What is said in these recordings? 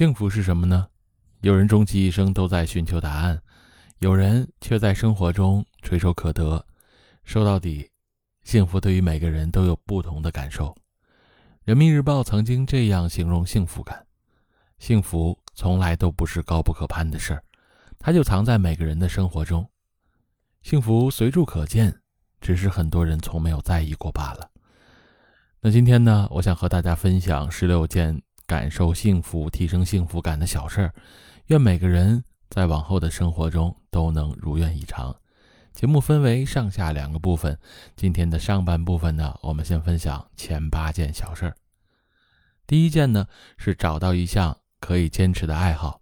幸福是什么呢？有人终其一生都在寻求答案，有人却在生活中垂手可得。说到底，幸福对于每个人都有不同的感受。人民日报曾经这样形容幸福感：幸福从来都不是高不可攀的事儿，它就藏在每个人的生活中。幸福随处可见，只是很多人从没有在意过罢了。那今天呢，我想和大家分享十六件。感受幸福、提升幸福感的小事儿，愿每个人在往后的生活中都能如愿以偿。节目分为上下两个部分，今天的上半部分呢，我们先分享前八件小事儿。第一件呢，是找到一项可以坚持的爱好。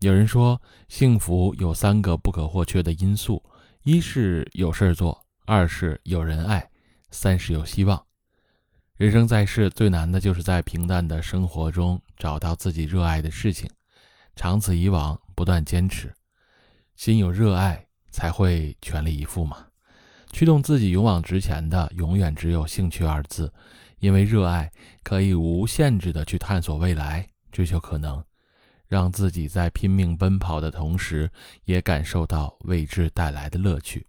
有人说，幸福有三个不可或缺的因素：一是有事儿做，二是有人爱，三是有希望。人生在世，最难的就是在平淡的生活中找到自己热爱的事情，长此以往，不断坚持，心有热爱才会全力以赴嘛。驱动自己勇往直前的，永远只有兴趣二字，因为热爱可以无限制的去探索未来，追求可能，让自己在拼命奔跑的同时，也感受到未知带来的乐趣。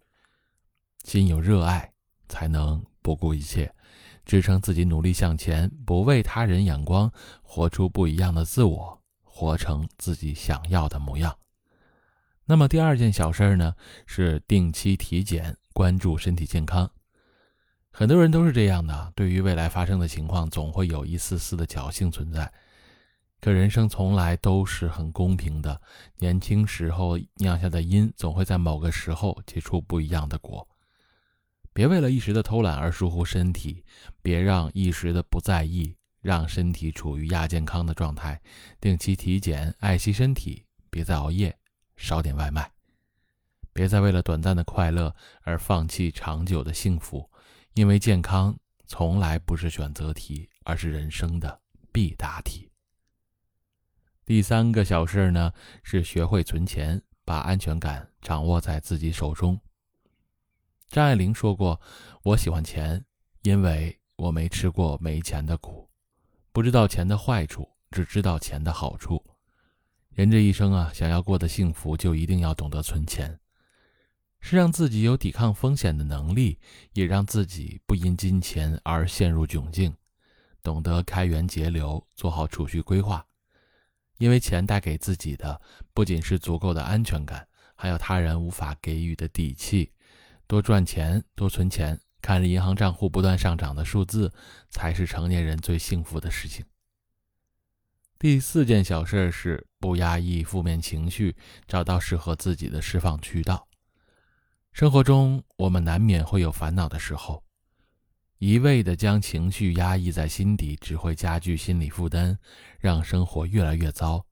心有热爱，才能不顾一切。支撑自己努力向前，不为他人眼光，活出不一样的自我，活成自己想要的模样。那么第二件小事儿呢，是定期体检，关注身体健康。很多人都是这样的，对于未来发生的情况，总会有一丝丝的侥幸存在。可人生从来都是很公平的，年轻时候酿下的因，总会在某个时候结出不一样的果。别为了一时的偷懒而疏忽身体，别让一时的不在意让身体处于亚健康的状态。定期体检，爱惜身体，别再熬夜，少点外卖。别再为了短暂的快乐而放弃长久的幸福，因为健康从来不是选择题，而是人生的必答题。第三个小事呢，是学会存钱，把安全感掌握在自己手中。张爱玲说过：“我喜欢钱，因为我没吃过没钱的苦，不知道钱的坏处，只知道钱的好处。人这一生啊，想要过得幸福，就一定要懂得存钱，是让自己有抵抗风险的能力，也让自己不因金钱而陷入窘境。懂得开源节流，做好储蓄规划，因为钱带给自己的不仅是足够的安全感，还有他人无法给予的底气。”多赚钱，多存钱，看着银行账户不断上涨的数字，才是成年人最幸福的事情。第四件小事是不压抑负面情绪，找到适合自己的释放渠道。生活中，我们难免会有烦恼的时候，一味的将情绪压抑在心底，只会加剧心理负担，让生活越来越糟。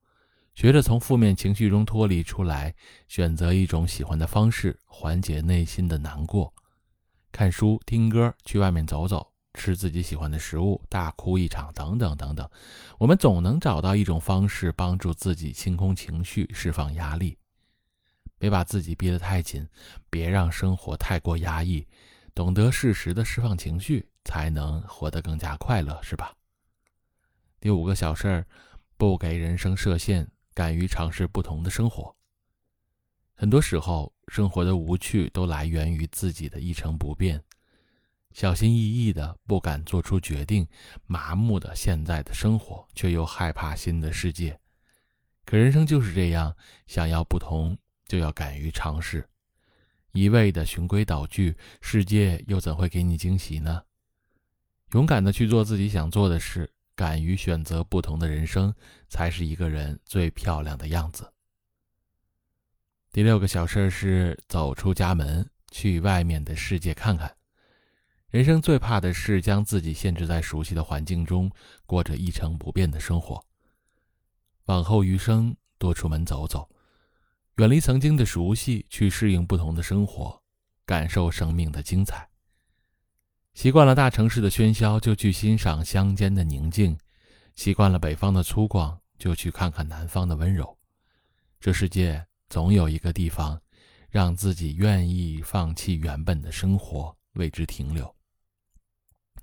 学着从负面情绪中脱离出来，选择一种喜欢的方式缓解内心的难过，看书、听歌、去外面走走、吃自己喜欢的食物、大哭一场，等等等等。我们总能找到一种方式帮助自己清空情绪、释放压力。别把自己逼得太紧，别让生活太过压抑，懂得适时的释放情绪，才能活得更加快乐，是吧？第五个小事儿，不给人生设限。敢于尝试不同的生活。很多时候，生活的无趣都来源于自己的一成不变，小心翼翼的不敢做出决定，麻木的现在的生活，却又害怕新的世界。可人生就是这样，想要不同，就要敢于尝试。一味的循规蹈矩，世界又怎会给你惊喜呢？勇敢的去做自己想做的事。敢于选择不同的人生，才是一个人最漂亮的样子。第六个小事是走出家门，去外面的世界看看。人生最怕的是将自己限制在熟悉的环境中，过着一成不变的生活。往后余生，多出门走走，远离曾经的熟悉，去适应不同的生活，感受生命的精彩。习惯了大城市的喧嚣，就去欣赏乡间的宁静；习惯了北方的粗犷，就去看看南方的温柔。这世界总有一个地方，让自己愿意放弃原本的生活，为之停留。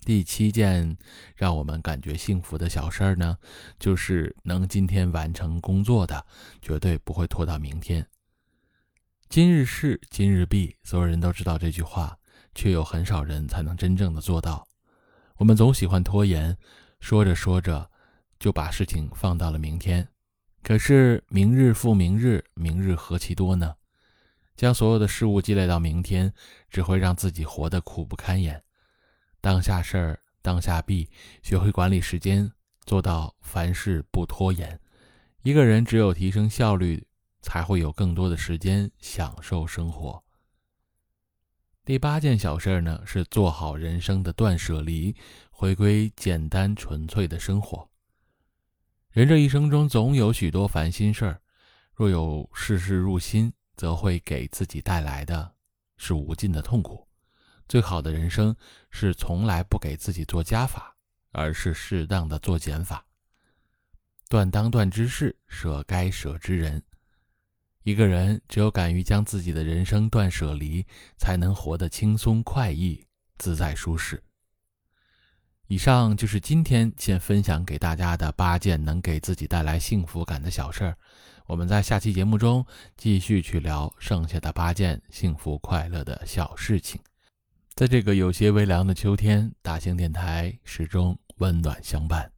第七件让我们感觉幸福的小事儿呢，就是能今天完成工作的，绝对不会拖到明天。今日事今日毕，所有人都知道这句话，却有很少人才能真正的做到。我们总喜欢拖延，说着说着就把事情放到了明天。可是明日复明日，明日何其多呢？将所有的事物积累到明天，只会让自己活得苦不堪言。当下事儿当下毕，学会管理时间，做到凡事不拖延。一个人只有提升效率。才会有更多的时间享受生活。第八件小事呢，是做好人生的断舍离，回归简单纯粹的生活。人这一生中总有许多烦心事儿，若有事事入心，则会给自己带来的是无尽的痛苦。最好的人生是从来不给自己做加法，而是适当的做减法。断当断之事，舍该舍之人。一个人只有敢于将自己的人生断舍离，才能活得轻松快意、自在舒适。以上就是今天先分享给大家的八件能给自己带来幸福感的小事儿。我们在下期节目中继续去聊剩下的八件幸福快乐的小事情。在这个有些微凉的秋天，大型电台始终温暖相伴。